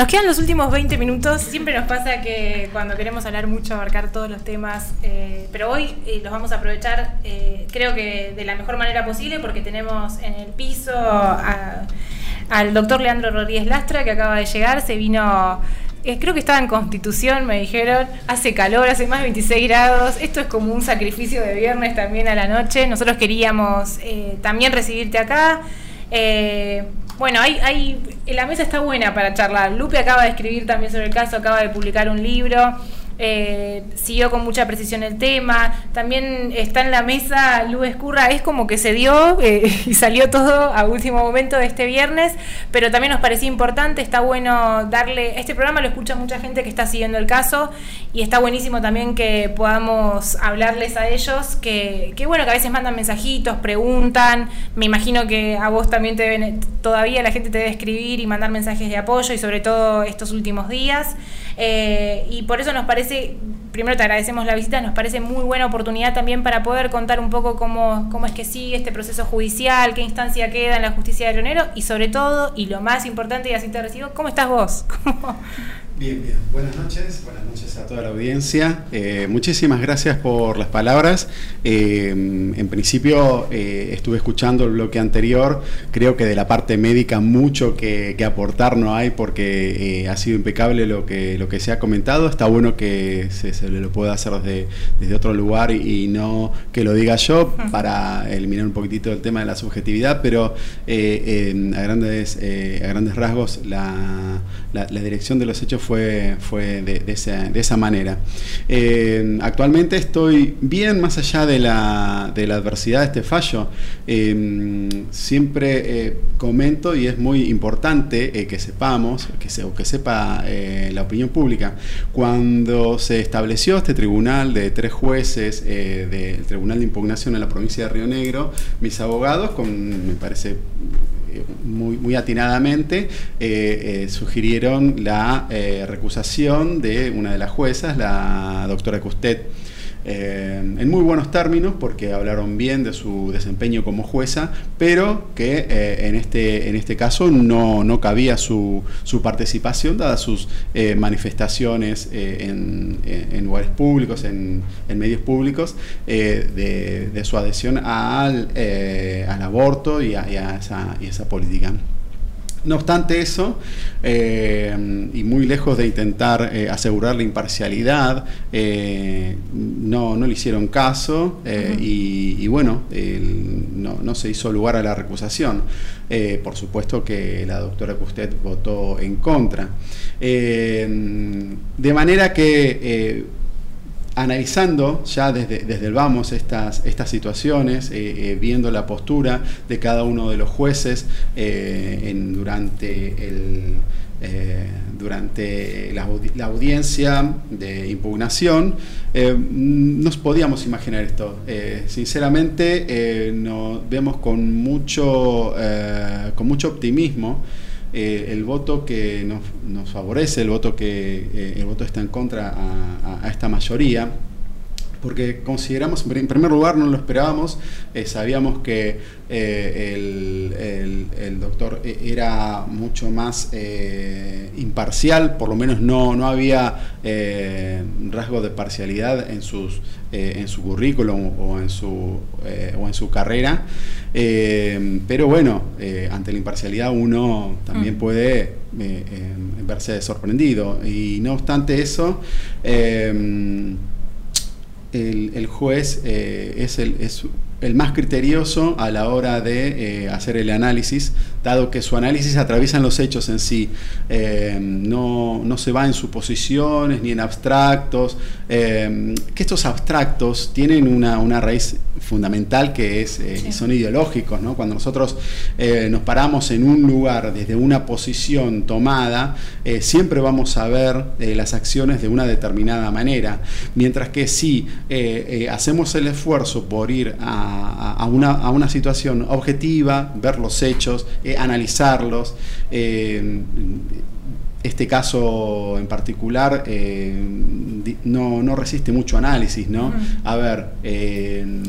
nos quedan los últimos 20 minutos. Siempre nos pasa que cuando queremos hablar mucho, abarcar todos los temas, eh, pero hoy eh, los vamos a aprovechar, eh, creo que de la mejor manera posible, porque tenemos en el piso al doctor Leandro Rodríguez Lastra, que acaba de llegar, se vino creo que estaba en Constitución, me dijeron, hace calor, hace más de 26 grados, esto es como un sacrificio de viernes también a la noche, nosotros queríamos también recibirte acá. Bueno, hay, hay, la mesa está buena para charlar. Lupe acaba de escribir también sobre el caso, acaba de publicar un libro. Eh, siguió con mucha precisión el tema. También está en la mesa Lu Escurra, es como que se dio eh, y salió todo a último momento de este viernes, pero también nos parecía importante, está bueno darle, este programa lo escucha mucha gente que está siguiendo el caso y está buenísimo también que podamos hablarles a ellos, que, que bueno, que a veces mandan mensajitos, preguntan, me imagino que a vos también te deben, todavía la gente te debe escribir y mandar mensajes de apoyo y sobre todo estos últimos días. Eh, y por eso nos parece, primero te agradecemos la visita, nos parece muy buena oportunidad también para poder contar un poco cómo, cómo es que sigue este proceso judicial, qué instancia queda en la justicia de Leonero y sobre todo, y lo más importante, y así te recibo, ¿cómo estás vos? Bien, bien. Buenas noches, buenas noches a toda la audiencia. Eh, muchísimas gracias por las palabras. Eh, en principio eh, estuve escuchando el bloque anterior. Creo que de la parte médica mucho que, aportar no hay porque ha sido impecable lo que, lo que se ha comentado. Está bueno que se, lo pueda hacer desde, desde otro lugar y, no que lo diga yo para eliminar un poquitito el tema de la subjetividad, pero a, grandes, a grandes rasgos la, la, la dirección de los hechos fue, fue de, esa, manera. Eh, actualmente estoy bien más allá de la, de la adversidad de este fallo. Eh, siempre eh, comento y es muy importante que sepamos, que se, que sepa la opinión pública, cuando se estableció este tribunal de tres jueces del Tribunal de Impugnación en la provincia de Río Negro, mis abogados, con, me parece muy, muy atinadamente eh, eh, sugirieron la eh, recusación de una de las juezas, la doctora Custet. En muy buenos términos, porque hablaron bien de su desempeño como jueza, pero que en, este, en este caso no, no cabía su, su, participación, dadas sus manifestaciones en, lugares públicos, en, medios públicos, de, su adhesión al, al aborto y a, esa, y esa política. No obstante eso, eh, y muy lejos de intentar eh, asegurar la imparcialidad, eh, no, no, le hicieron caso y, bueno, no, se hizo lugar a la recusación. por supuesto que la doctora Custet votó en contra. de manera que analizando ya desde, desde el vamos estas, estas situaciones, eh, eh, viendo la postura de cada uno de los jueces eh, durante, el, durante la, audiencia de impugnación, nos podíamos imaginar esto. sinceramente, nos vemos con mucho, con mucho optimismo. Eh, el voto que nos, favorece, el voto que eh, el voto está en contra a, esta mayoría, porque consideramos, en primer lugar, no lo esperábamos, eh, sabíamos que el, doctor era mucho más imparcial, por lo menos no, no había rasgo de parcialidad en, sus, en su currículum o en su, o en su carrera. Eh, pero bueno, eh, ante la imparcialidad uno también mm. puede eh, verse sorprendido. Y no obstante eso, el, juez es, el, es el más criterioso a la hora de hacer el análisis, dado que su análisis atraviesa los hechos en sí, no, no, se va en suposiciones ni en abstractos, que estos abstractos tienen una, una raíz fundamental que es, eh, y son ideológicos, ¿no? Cuando nosotros eh, nos paramos en un lugar desde una posición tomada, eh, siempre vamos a ver las acciones de una determinada manera, mientras que si hacemos el esfuerzo por ir a, una, a, una, situación objetiva, ver los hechos, analizarlos, este caso en particular eh, no, no, resiste mucho análisis, ¿no? A ver...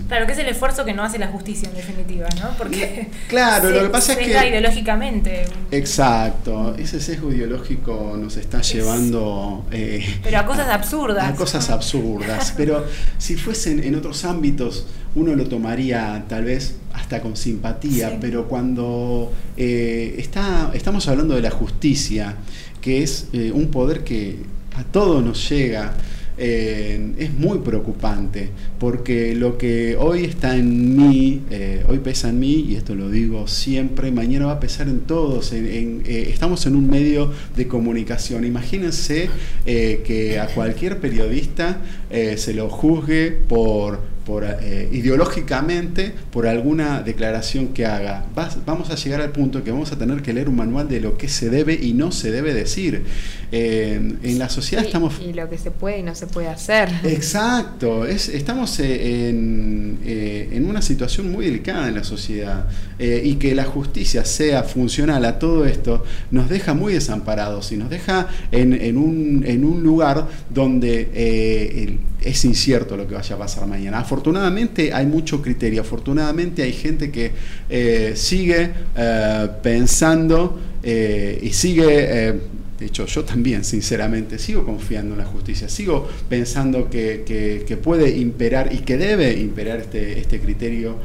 claro, que es el esfuerzo que no hace la justicia en definitiva, ¿no? Porque... Claro, lo que pasa es que... ideológicamente. Exacto, ese sesgo ideológico nos está llevando... Eh, pero a cosas absurdas. A cosas absurdas, pero si fuesen en otros ámbitos uno lo tomaría tal vez hasta con simpatía, pero cuando eh, está, estamos hablando de la justicia, que es eh, un poder que a todos nos llega, eh, es muy preocupante, porque lo que hoy está en mí, hoy pesa en mí, y esto lo digo siempre, mañana va a pesar en todos. estamos en un medio de comunicación. Imagínense que a cualquier periodista se lo juzgue por por, eh, ideológicamente por alguna declaración que haga. vamos a llegar al punto que vamos a tener que leer un manual de lo que se debe y no se debe decir. Eh, en la sociedad estamos... Y lo que se puede y no se puede hacer. Exacto, es, estamos eh, en, en, una situación muy delicada en la sociedad y que la justicia sea funcional a todo esto nos deja muy desamparados y nos deja en, en, un, en un lugar donde es incierto lo que vaya a pasar mañana. Afortunadamente hay mucho criterio, afortunadamente hay gente que eh, sigue eh, pensando eh, y sigue, de hecho yo también sinceramente sigo confiando en la justicia, sigo pensando que, puede imperar y que debe imperar este, este criterio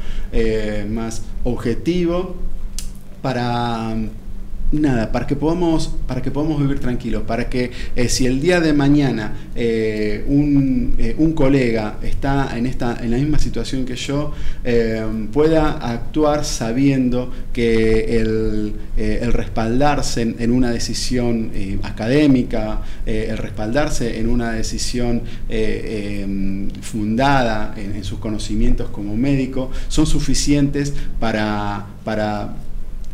más objetivo para nada, para que podamos, para que podamos vivir tranquilos, para que eh, si el día de mañana eh, eh, un, colega está en, esta, en la misma situación que yo, pueda actuar sabiendo que el, respaldarse en, una decisión académica, el respaldarse en una decisión fundada en, en, sus conocimientos como médico, son suficientes para, para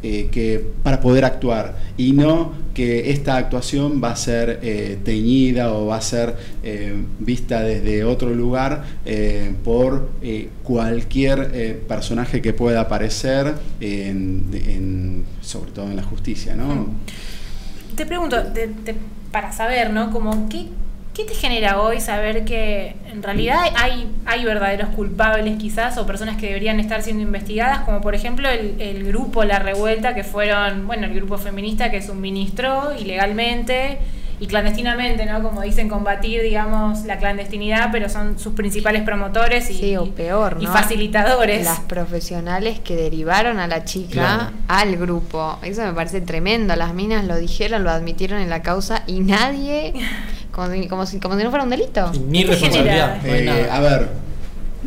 eh, que, para poder actuar y no que esta actuación va a ser eh, teñida o va a ser eh, vista desde otro lugar por cualquier personaje que pueda aparecer, sobre todo en la justicia. ¿no? Te pregunto, para saber, ¿no? Como, ¿qué, ¿Qué te genera hoy saber que en realidad hay, hay verdaderos culpables quizás o personas que deberían estar siendo investigadas, como por ejemplo el, grupo La Revuelta, que fueron, bueno, el grupo feminista que suministró ilegalmente y clandestinamente, ¿no? Como dicen, combatir, digamos, la clandestinidad, pero son sus principales promotores y, peor, y facilitadores. Las profesionales que derivaron a la chica al grupo. Eso me parece tremendo. Las minas lo dijeron, lo admitieron en la causa y nadie como, si, como si no fuera un delito. Ni responsabilidad. Eh, a ver,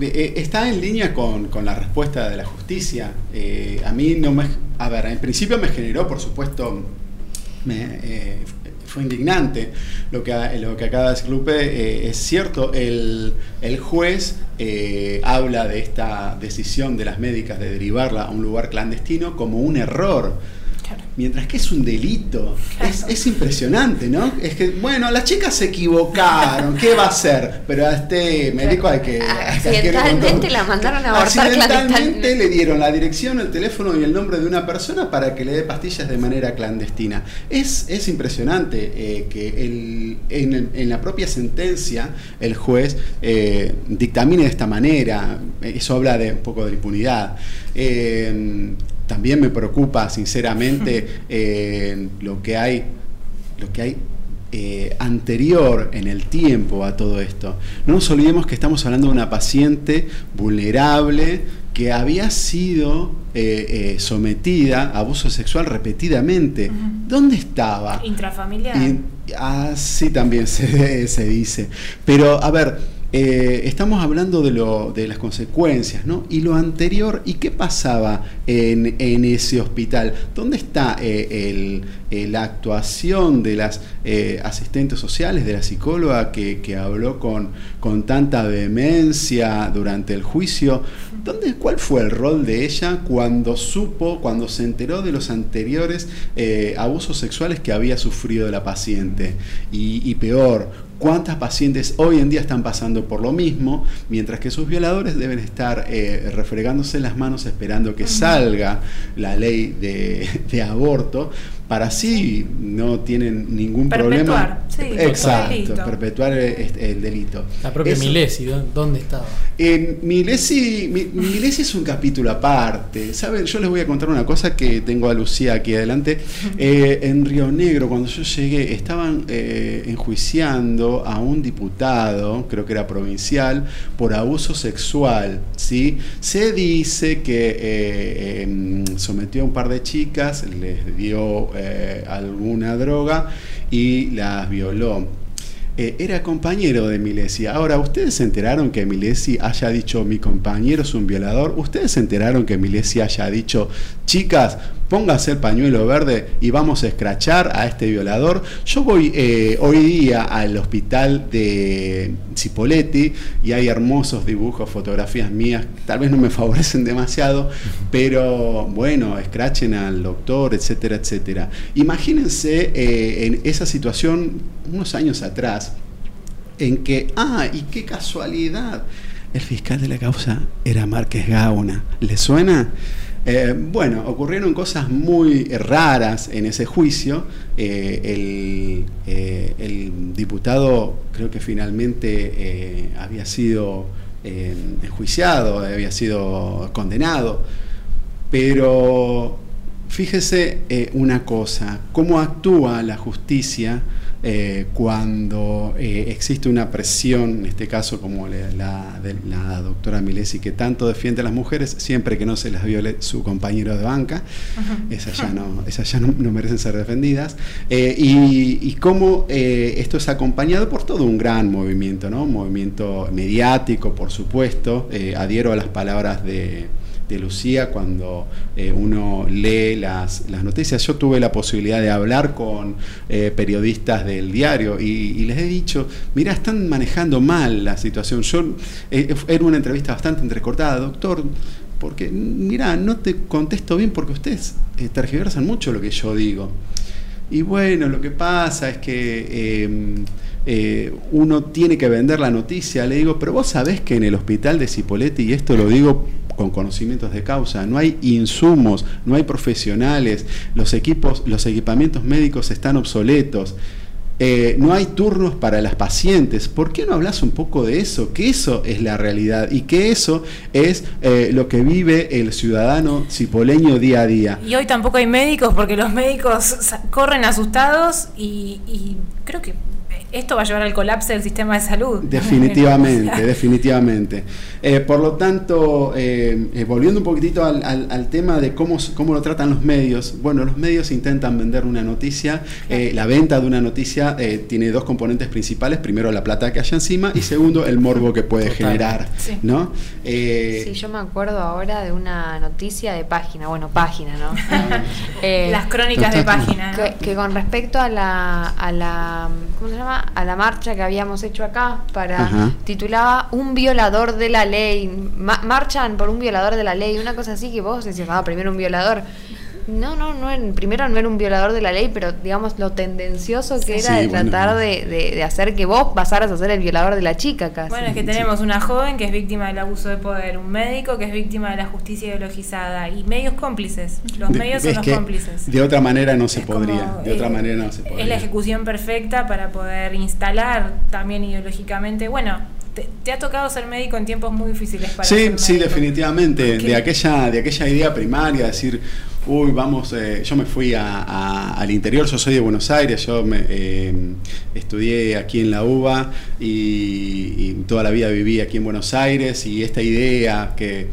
eh, está en línea con, la respuesta de la justicia. Eh, a mí no me... A ver, en principio me generó, por supuesto, fue indignante lo que, lo que acaba de decir Lupe. es cierto, el, el juez habla de esta decisión de las médicas de derivarla a un lugar clandestino como un error Mientras que es un delito. Es, impresionante, ¿no? Es que, bueno, las chicas se equivocaron, ¿qué va a hacer? Pero a este médico hay que... Accidentalmente la mandaron a abortar Accidentalmente le dieron la dirección, el teléfono y el nombre de una persona para que le dé pastillas de manera clandestina. Es, es impresionante eh, que el, en, la propia sentencia el juez eh, dictamine de esta manera. Eso habla de un poco de impunidad. Eh, también me preocupa sinceramente eh, lo que hay, lo que hay eh, anterior en el tiempo a todo esto. No nos olvidemos que estamos hablando de una paciente vulnerable que había sido eh, sometida a abuso sexual repetidamente. ¿Dónde estaba? Intrafamiliar. así también se, se dice. Pero, a ver, eh, estamos hablando de, lo, de, las consecuencias, ¿no? Y lo anterior, ¿y qué pasaba en, ese hospital? ¿Dónde está eh, eh, la actuación de las asistentes sociales, de la psicóloga que, habló con, con, tanta vehemencia durante el juicio? ¿Dónde, ¿Cuál fue el rol de ella cuando supo, cuando se enteró de los anteriores abusos sexuales que había sufrido la paciente? y peor, cuántas pacientes hoy en día están pasando por lo mismo, mientras que sus violadores deben estar eh, refregándose las manos esperando que salga la ley de, aborto para sí no tienen ningún problema. Sí, Exacto, perpetuar el, delito. La propia Milesi, ¿dónde estaba? En Milesi, Milesi es un capítulo aparte. ¿Saben? Yo les voy a contar una cosa que tengo a Lucía aquí adelante. Eh, en Río Negro, cuando yo llegué, estaban eh, enjuiciando a un diputado, creo que era provincial, por abuso sexual. ¿sí? Se dice que eh, em, sometió a un par de chicas, les dio eh, alguna droga y las violó. Eh, era compañero de Milesi. Ahora, ¿ustedes se enteraron que Milesi haya dicho mi compañero es un violador? ¿Ustedes se enteraron que Milesi haya dicho, chicas, póngase el pañuelo verde y vamos a escrachar a este violador? Yo voy eh, hoy día al hospital de Cipoletti y hay hermosos dibujos, fotografías mías, tal vez no me favorecen demasiado, pero bueno, escrachen al doctor, etcétera, etcétera. Imagínense eh, en esa situación unos años atrás, en que, ah, y qué casualidad, el fiscal de la causa era Márquez Gauna. ¿Le suena? Eh, bueno, ocurrieron cosas muy raras en ese juicio. Eh, eh, el, diputado creo que finalmente había sido enjuiciado, había sido condenado, pero fíjese una cosa, cómo actúa la justicia eh, cuando eh, existe una presión, en este caso como la, de la doctora Milesi, que tanto defiende a las mujeres, siempre que no se las viole su compañero de banca, esas ya, no, esas ya no, merecen ser defendidas, eh, y, y, cómo esto es acompañado por todo un gran movimiento, ¿no? un movimiento mediático, por supuesto, adhiero a las palabras de de Lucía cuando eh, uno lee las, noticias. Yo tuve la posibilidad de hablar con eh, periodistas del diario y, les he dicho, mira, están manejando mal la situación. Yo eh, era una entrevista bastante entrecortada, doctor, porque mira, no te contesto bien porque ustedes tergiversan mucho lo que yo digo. Y bueno, lo que pasa es que em, uno tiene que vender la noticia. Le digo, pero vos sabés que en el hospital de Cipoletti, y esto lo digo con conocimientos de causa, no hay insumos, no hay profesionales, los equipos, los equipamientos médicos están obsoletos. Eh, no hay turnos para las pacientes. ¿Por qué no hablas un poco de eso? Que eso es la realidad y que eso es eh, lo que vive el ciudadano cipoleño día a día. Y hoy tampoco hay médicos porque los médicos corren asustados y, y creo que esto va a llevar al colapso del sistema de salud. Definitivamente, definitivamente. Eh, por lo tanto, eh, eh, volviendo un poquitito al, tema de cómo, cómo lo tratan los medios, bueno, los medios intentan vender una noticia, la venta de una noticia tiene dos componentes principales, primero la plata que hay encima y segundo el morbo que puede generar, sí. ¿no? sí, yo me acuerdo ahora de una noticia de página, bueno, página, ¿no? Las crónicas de página. Que, con respecto a la, a la, ¿cómo se llama? A la marcha que habíamos hecho acá para titulaba Un violador de la ley. marchan por un violador de la ley, una cosa así que vos decías, ah, primero un violador. No, no, no, primero no era un violador de la ley, pero digamos lo tendencioso que era de tratar de, hacer que vos pasaras a ser el violador de la chica casi. Bueno, es que tenemos una joven que es víctima del abuso de poder, un médico que es víctima de la justicia ideologizada y medios cómplices. Los medios son los cómplices. De otra manera no se podría, de otra manera no se podría. Es la ejecución perfecta para poder instalar también ideológicamente, bueno, te, ha tocado ser médico en tiempos muy difíciles para Sí, sí, definitivamente. De aquella, de aquella idea primaria, decir, uy, vamos, eh, yo me fui al interior, yo soy de Buenos Aires, yo me, eh, estudié aquí en la UBA y, toda la vida viví aquí en Buenos Aires y esta idea que,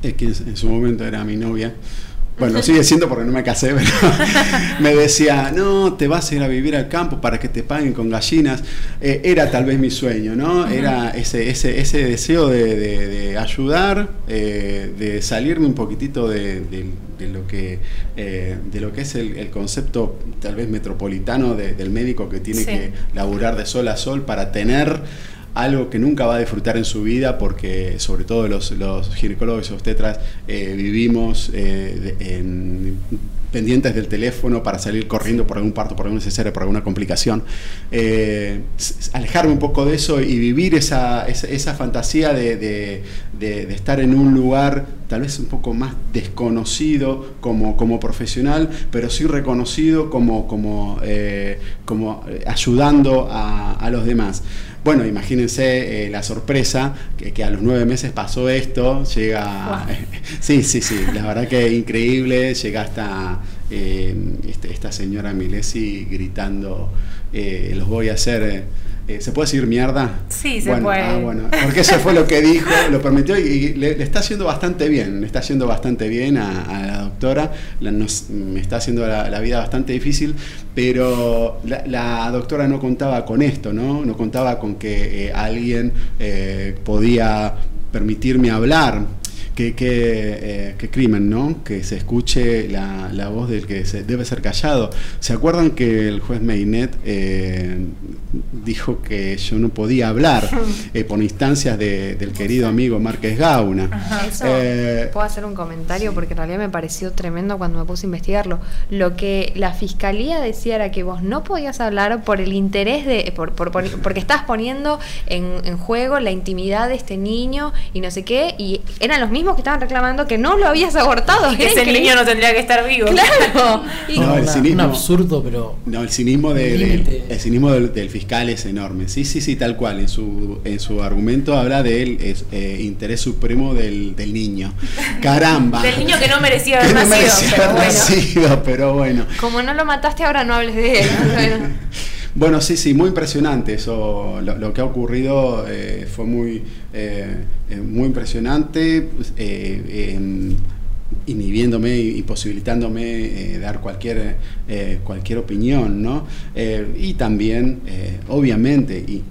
que en su momento era mi novia, bueno, sigue siendo porque no me casé, pero me decía, no, te vas a ir a vivir al campo para que te paguen con gallinas. Eh, era tal vez mi sueño, ¿no? Era ese, ese, ese deseo de, ayudar, eh, de salirme un poquitito de, lo, que, eh, de lo que es el, concepto tal vez metropolitano del médico que tiene que laburar de sol a sol para tener algo que nunca va a disfrutar en su vida porque sobre todo los, los ginecólogos y obstetras eh, vivimos en pendientes del teléfono para salir corriendo por algún parto, por algún necesario, por alguna complicación. Eh, alejarme un poco de eso y vivir esa, esa, fantasía de, estar en un lugar tal vez un poco más desconocido como, como profesional, pero sí reconocido como, como, eh, como ayudando a, a los demás. Bueno, imagínense eh, la sorpresa que, a los nueve meses pasó esto, llega... sí, sí, sí, la verdad que increíble, llega hasta eh, este, esta señora Milesi gritando, eh, los voy a hacer eh, ¿Se puede decir mierda? Sí, se puede. Ah, bueno, porque eso fue lo que dijo, lo permitió y, le, está haciendo bastante bien, le está haciendo bastante bien a, la doctora, me está haciendo la, vida bastante difícil, pero la, doctora no contaba con esto, ¿no? No contaba con que eh, alguien eh, podía permitirme hablar Qué, eh, qué, crimen, ¿no? Que se escuche la, la, voz del que se debe ser callado. ¿Se acuerdan que el juez Meinet eh, dijo que yo no podía hablar eh, por instancias del querido amigo Márquez Gauna? puedo hacer un comentario porque en realidad me pareció tremendo cuando me puse a investigarlo. Lo que la fiscalía decía era que vos no podías hablar por el interés de. Por, por, porque estás poniendo en, en juego la intimidad de este niño y no sé qué, y eran los mismos que estaban reclamando que no lo habías abortado. que ese niño no tendría que estar vivo. Claro. no, el cinismo, un absurdo, pero. No, el cinismo, de, el cinismo del, fiscal es enorme. Sí, sí, sí, tal cual. En su, en su argumento habla del eh, interés supremo del, niño. Caramba. del niño que no merecía haber nacido. pero, bueno. Como no lo mataste, ahora no hables de él. Bueno, sí, sí, muy impresionante eso. Lo, que ha ocurrido eh, fue muy, eh, eh, muy impresionante, inhibiéndome y posibilitándome dar cualquier, cualquier opinión, ¿no? y también, obviamente, y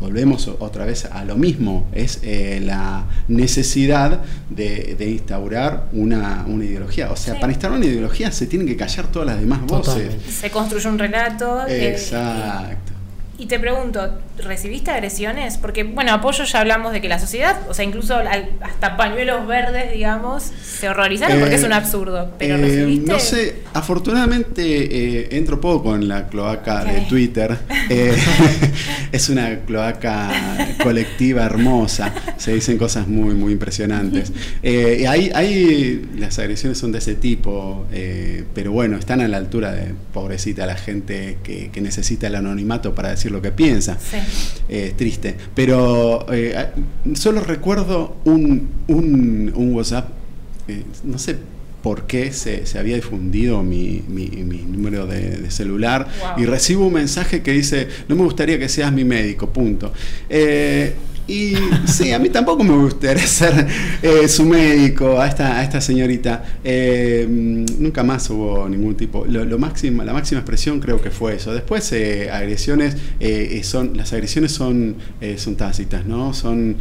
volvemos otra vez a lo mismo, es eh, la necesidad de, instaurar una, ideología. O sea, para instaurar una ideología se tienen que callar todas las demás voces. Se construye un relato. Eh, Exacto. Y te pregunto, ¿recibiste agresiones? Porque, bueno, apoyo ya hablamos de que la sociedad, o sea, incluso hasta pañuelos verdes, digamos, se horrorizaron porque es un eh, absurdo. Pero eh, recibiste. No sé, afortunadamente eh, entro poco en la cloaca de Twitter. es una cloaca colectiva hermosa. Se dicen cosas muy, muy impresionantes. y ahí, ahí las agresiones son de ese tipo, pero bueno, están a la altura de pobrecita la gente que, que necesita el anonimato para decir lo que piensa. Eh, triste. Pero eh, solo recuerdo un, un, WhatsApp, eh, no sé por qué se, había difundido mi, mi, número de, celular y recibo un mensaje que dice, no me gustaría que seas mi médico, punto. Y sí, a mí tampoco me gustaría ser eh, su médico, a esta, a esta señorita. Eh, nunca más hubo ningún tipo. Lo, máximo, la máxima expresión creo que fue eso. Después, eh, agresiones, son, las agresiones son, son tácitas, ¿no? Son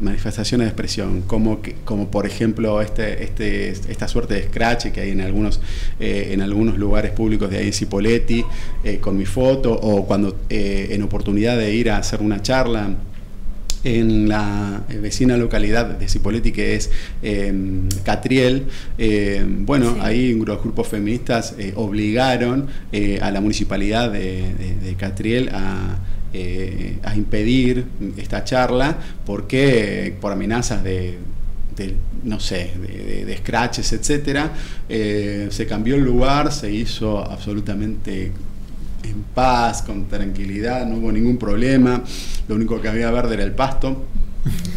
manifestaciones de expresión, como, que, como por ejemplo este, este, esta suerte de scratch que hay en algunos, en algunos lugares públicos de ahí en Cipoletti, con mi foto, o cuando en oportunidad de ir a hacer una charla en la eh, vecina localidad de Cipolletti, que es em, Catriel, em, bueno, ahí los grupos feministas eh, obligaron eh, a la municipalidad de, Catriel a, impedir esta charla porque por amenazas de, no sé, de, de, scratches, etcétera, se cambió el lugar, se hizo absolutamente en paz, con tranquilidad, no hubo ningún problema, lo único que había verde era el pasto.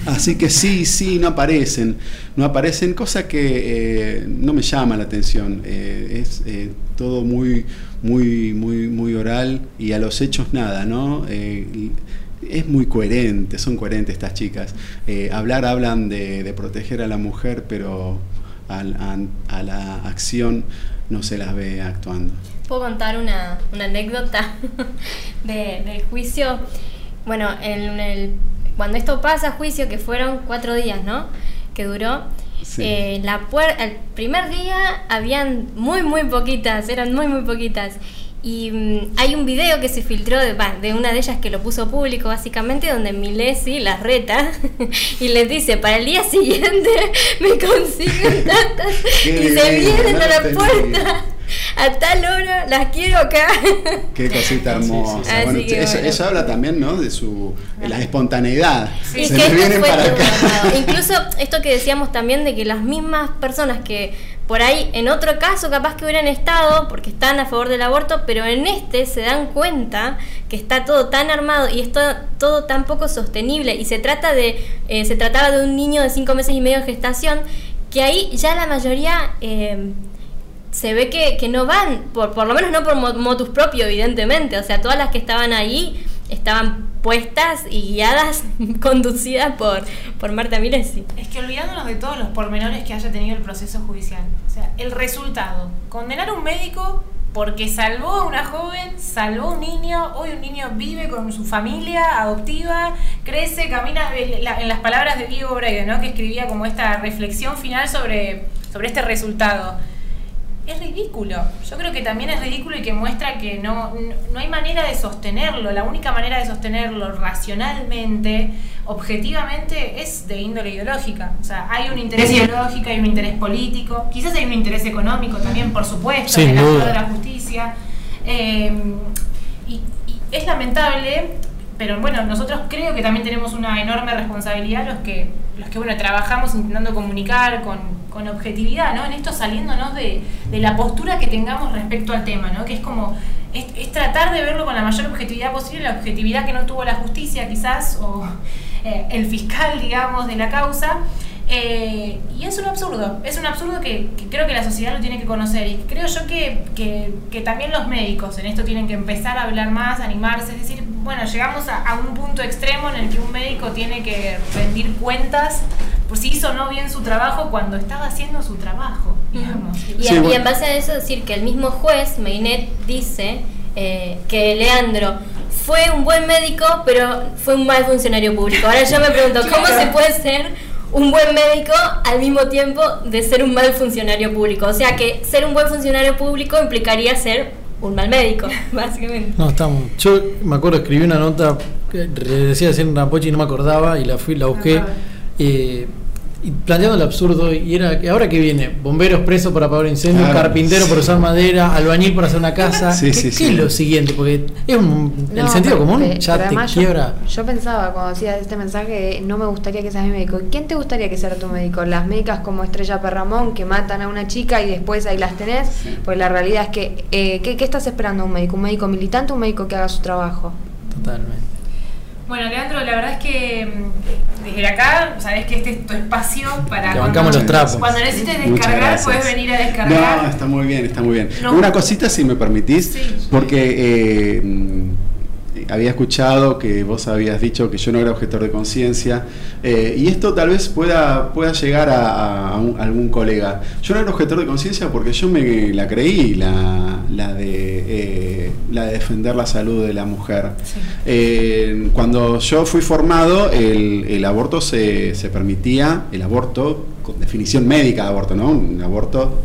Así que sí, sí, no aparecen, no aparecen, cosa que eh, no me llama la atención. Eh, es eh, todo muy, muy, muy, muy oral y a los hechos nada, ¿no? es muy coherente, son coherentes estas chicas. hablar hablan de, proteger a la mujer, pero a, a la acción no se las ve actuando. ¿Puedo contar una, anécdota de, del juicio? Bueno, en el, cuando esto pasa, juicio, que fueron cuatro días, ¿no? Que duró. Eh, la el primer día habían muy, muy poquitas, eran muy, muy poquitas. Y mm, hay un video que se filtró de, de, una de ellas que lo puso público básicamente, donde Milesi las reta y les dice, para el día siguiente me consiguen tantas y se vienen a la puerta. A tal hora las quiero acá. Qué cosita hermosa. eso, habla también, ¿no? De su la espontaneidad. se vienen para acá. Incluso esto que decíamos también de que las mismas personas que por ahí, en otro caso, capaz que hubieran estado porque están a favor del aborto, pero en este se dan cuenta que está todo tan armado y esto todo tan poco sostenible. Y se trata de, eh, se trataba de un niño de cinco meses y medio de gestación, que ahí ya la mayoría eh, se ve que, que, no van, por, por lo menos no por motus propio, evidentemente. O sea, todas las que estaban ahí estaban puestas y guiadas, conducidas por, por Marta Milesi. Es que olvidándonos de todos los pormenores que haya tenido el proceso judicial. O sea, el resultado, condenar a un médico porque salvó a una joven, salvó a un niño, hoy un niño vive con su familia adoptiva, crece, camina, en las palabras de Diego Brega, ¿no? que escribía como esta reflexión final sobre, sobre este resultado es ridículo. Yo creo que también es ridículo y que muestra que no, no, hay manera de sostenerlo. La única manera de sostenerlo racionalmente, objetivamente, es de índole ideológica. O sea, hay un interés ideológico, hay un interés político, quizás hay un interés económico también, por supuesto, en la de la justicia. Eh, y es lamentable pero bueno, nosotros creo que también tenemos una enorme responsabilidad los que, los que bueno, trabajamos intentando comunicar con, con objetividad, ¿no? En esto saliéndonos de, de, la postura que tengamos respecto al tema, ¿no? Que es como, es, tratar de verlo con la mayor objetividad posible, la objetividad que no tuvo la justicia quizás, o eh, el fiscal, digamos, de la causa. Eh, y es un absurdo, es un absurdo que, creo que la sociedad lo tiene que conocer. Y creo yo que, que, también los médicos en esto tienen que empezar a hablar más, animarse, es decir, bueno, llegamos a, un punto extremo en el que un médico tiene que rendir cuentas por si hizo o no bien su trabajo cuando estaba haciendo su trabajo, digamos. Y, en base a eso decir que el mismo juez, Meinet, dice eh, que Leandro fue un buen médico, pero fue un mal funcionario público. Ahora yo me pregunto, ¿cómo se puede ser un buen médico al mismo tiempo de ser un mal funcionario público. O sea que ser un buen funcionario público implicaría ser un mal médico, básicamente. No, estamos. Yo me acuerdo, escribí una nota que decía hacer una pocha y no me acordaba y la fui, la busqué. Eh, y planteando el absurdo, y era que ahora que viene, bomberos presos por apagar incendios, carpintero por usar madera, albañil por hacer una casa, ¿qué, es lo siguiente? Porque es un, el sentido común ya te quiebra. Yo, pensaba cuando hacía este mensaje, no me gustaría que seas mi médico. ¿Quién te gustaría que sea tu médico? Las médicas como Estrella Perramón que matan a una chica y después ahí las tenés. Pues la realidad es que, eh, ¿qué, ¿qué estás esperando un médico? ¿Un médico militante o un médico que haga su trabajo? Totalmente. Bueno, Leandro, la verdad es que mm, desde acá, sabes que este es tu espacio para. cuando, los trapos. Cuando necesites descargar, puedes venir a descargar. No, está muy bien, está muy bien. Una cosita, si me permitís, porque. Eh, había escuchado que vos habías dicho que yo no era objetor de conciencia eh, y esto tal vez pueda, pueda llegar a, algún colega. Yo no era objetor de conciencia porque yo me la creí, la, la, de, eh, la de defender la salud de la mujer. Eh, cuando yo fui formado, el, el aborto se, se permitía, el aborto, con definición médica de aborto, ¿no? Un aborto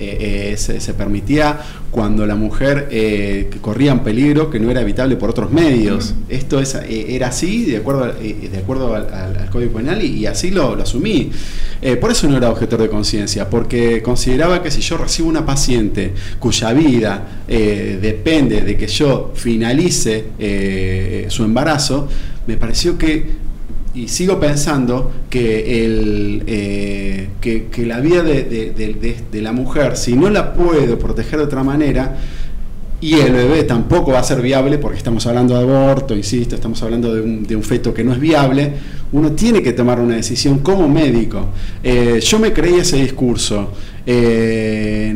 eh, eh, se, permitía cuando la mujer eh, corría un peligro que no era evitable por otros medios. Esto es, era así de acuerdo, de acuerdo al, Código Penal y, así lo, asumí. por eso no era objetor de conciencia, porque consideraba que si yo recibo una paciente cuya vida depende de que yo finalice su embarazo, me pareció que y sigo pensando que, el, eh, que, la vida de, la mujer, si no la puedo proteger de otra manera, y el bebé tampoco va a ser viable, porque estamos hablando de aborto, insisto, estamos hablando de un, feto que no es viable, uno tiene que tomar una decisión como médico. Eh, yo me creí ese discurso. Eh,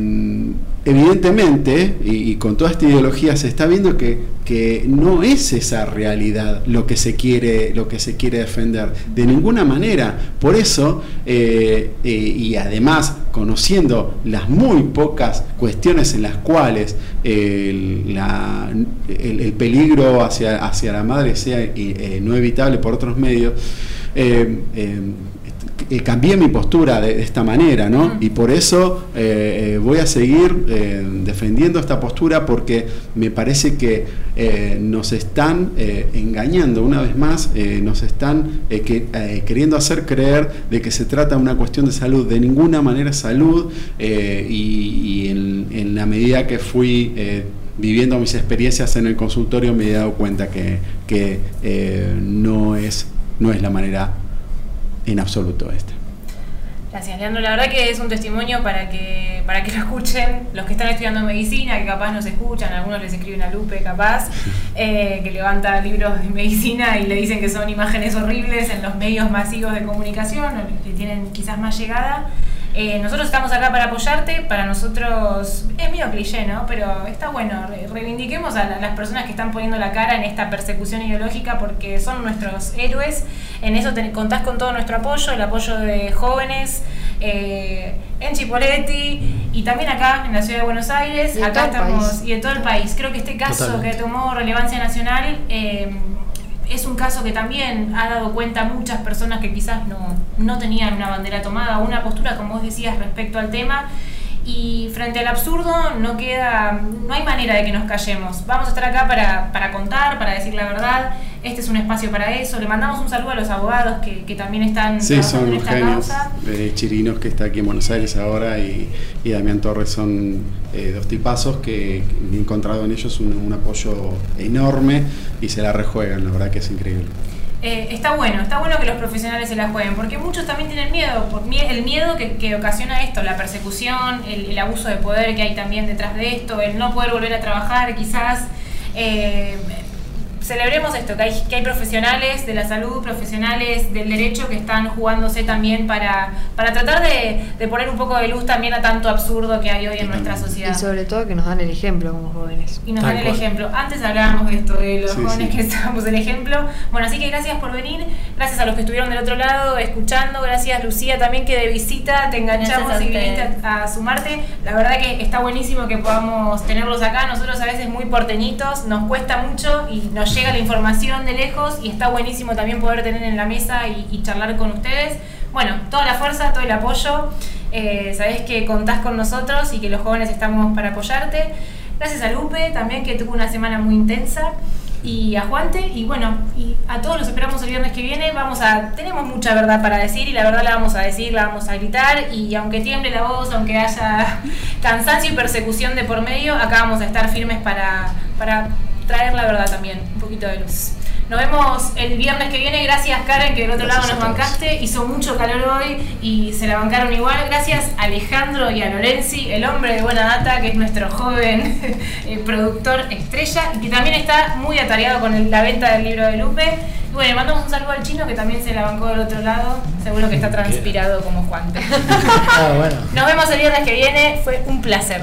evidentemente, y, con toda esta ideología se está viendo que, que, no es esa realidad lo que se quiere, lo que se quiere defender, de ninguna manera. Por eso, eh, eh, y además conociendo las muy pocas cuestiones en las cuales el, peligro hacia, hacia la madre sea eh, no evitable por otros medios, eh, cambié mi postura de, esta manera, ¿no? Y por eso voy a seguir defendiendo esta postura porque me parece que nos están engañando una vez más, nos están queriendo hacer creer de que se trata de una cuestión de salud, de ninguna manera salud, y, en, la medida que fui viviendo mis experiencias en el consultorio me he dado cuenta que, no, es, no es la manera en absoluto esta. Gracias, Leandro. La verdad que es un testimonio para que, para que lo escuchen los que están estudiando medicina, que capaz nos escuchan, algunos les escriben a Lupe, capaz, eh, que levanta libros de medicina y le dicen que son imágenes horribles en los medios masivos de comunicación, que tienen quizás más llegada. Eh, nosotros estamos acá para apoyarte, para nosotros es medio cliché, ¿no? Pero está bueno, reivindiquemos a las personas que están poniendo la cara en esta persecución ideológica porque son nuestros héroes. En eso te, contás con todo nuestro apoyo, el apoyo de jóvenes eh, en Chipoletti y también acá en la ciudad de Buenos Aires. Y acá estamos y en todo el país. Creo que este caso que tomó relevancia nacional. Eh, es un caso que también ha dado cuenta muchas personas que quizás no, no tenían una bandera tomada, una postura, como vos decías, respecto al tema. Y frente al absurdo no queda, no hay manera de que nos callemos. Vamos a estar acá para, para contar, para decir la verdad. Este es un espacio para eso. Le mandamos un saludo a los abogados que, que también están sí, son en esta genios, causa. Chirinos, que está aquí en Buenos Aires ahora, y, y Damián Torres son eh, dos tipazos que, he encontrado en ellos un, un, apoyo enorme y se la rejuegan. La verdad que es increíble. Eh, está bueno, está bueno que los profesionales se la jueguen, porque muchos también tienen miedo, por el miedo que, que ocasiona esto, la persecución, el, el, abuso de poder que hay también detrás de esto, el no poder volver a trabajar quizás. Eh, celebremos esto, que hay, que hay profesionales de la salud, profesionales del derecho que están jugándose también para, para tratar de, de poner un poco de luz también a tanto absurdo que hay hoy en nuestra sociedad. Y sobre todo que nos dan el ejemplo como jóvenes. Y nos dan el ejemplo. Antes hablábamos de esto, de los jóvenes que estábamos el ejemplo. Bueno, así que gracias por venir, gracias a los que estuvieron del otro lado escuchando, gracias Lucía también que de visita te enganchamos y viniste a, a sumarte. La verdad que está buenísimo que podamos tenerlos acá, nosotros a veces muy porteñitos, nos cuesta mucho y nos llega la información de lejos y está buenísimo también poder tener en la mesa y, charlar con ustedes. Bueno, toda la fuerza, todo el apoyo. Eh, sabés que contás con nosotros y que los jóvenes estamos para apoyarte. Gracias a Lupe también que tuvo una semana muy intensa y a Juante y bueno, y a todos los esperamos el viernes que viene. Vamos a tenemos mucha verdad para decir y la verdad la vamos a decir, la vamos a gritar y aunque tiemble la voz, aunque haya cansancio y persecución de por medio, acá vamos a estar firmes para para traer la verdad también, un poquito de luz. Nos vemos el viernes que viene. Gracias, Karen, que del otro lado nos bancaste. Hizo mucho calor hoy y se la bancaron igual. Gracias a Alejandro y a Lorenzi, el hombre de buena data, que es nuestro joven eh, productor estrella y que también está muy atareado con la venta del libro de Lupe. Y bueno, mandamos un saludo al chino que también se la bancó del otro lado. Seguro que está transpirado como Juan. Ah, Nos vemos el viernes que viene. Fue un placer.